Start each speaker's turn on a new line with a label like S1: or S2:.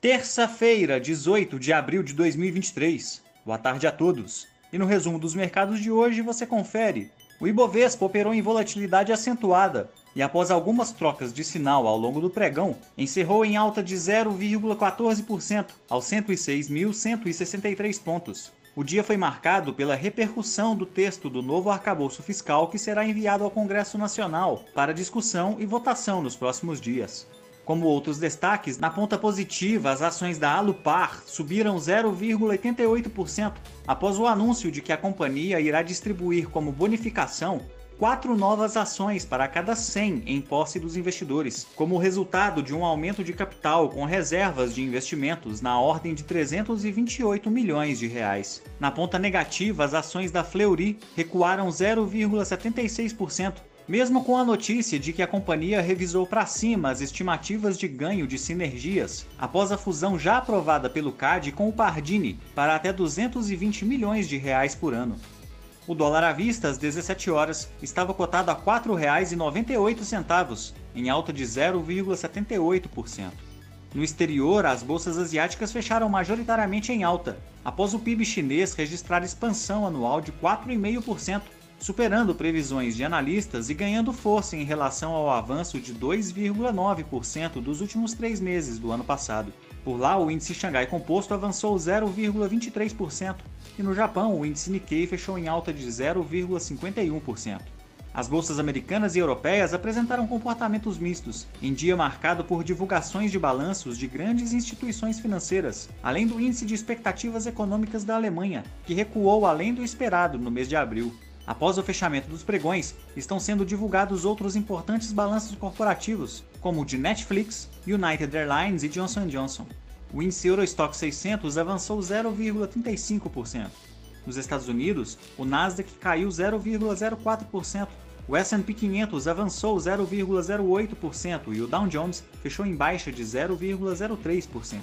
S1: Terça-feira, 18 de abril de 2023. Boa tarde a todos. E no resumo dos mercados de hoje você confere. O Ibovespa operou em volatilidade acentuada e após algumas trocas de sinal ao longo do pregão, encerrou em alta de 0,14% aos 106.163 pontos. O dia foi marcado pela repercussão do texto do novo arcabouço fiscal que será enviado ao Congresso Nacional para discussão e votação nos próximos dias. Como outros destaques, na ponta positiva, as ações da Alupar subiram 0,88% após o anúncio de que a companhia irá distribuir como bonificação quatro novas ações para cada 100 em posse dos investidores, como resultado de um aumento de capital com reservas de investimentos na ordem de 328 milhões de reais. Na ponta negativa, as ações da Fleury recuaram 0,76%, mesmo com a notícia de que a companhia revisou para cima as estimativas de ganho de sinergias após a fusão já aprovada pelo CAD com o Pardini para até 220 milhões de reais por ano. O dólar à vista às 17 horas estava cotado a R$ 4,98, em alta de 0,78%. No exterior, as bolsas asiáticas fecharam majoritariamente em alta, após o PIB chinês registrar expansão anual de 4,5%, superando previsões de analistas e ganhando força em relação ao avanço de 2,9% dos últimos três meses do ano passado. Por lá, o índice Xangai Composto avançou 0,23%, e no Japão, o índice Nikkei fechou em alta de 0,51%. As bolsas americanas e europeias apresentaram comportamentos mistos, em dia marcado por divulgações de balanços de grandes instituições financeiras, além do índice de expectativas econômicas da Alemanha, que recuou além do esperado no mês de abril. Após o fechamento dos pregões, estão sendo divulgados outros importantes balanços corporativos, como o de Netflix, United Airlines e Johnson Johnson. O índice Eurostock 600 avançou 0,35%. Nos Estados Unidos, o Nasdaq caiu 0,04%, o S&P 500 avançou 0,08% e o Dow Jones fechou em baixa de 0,03%.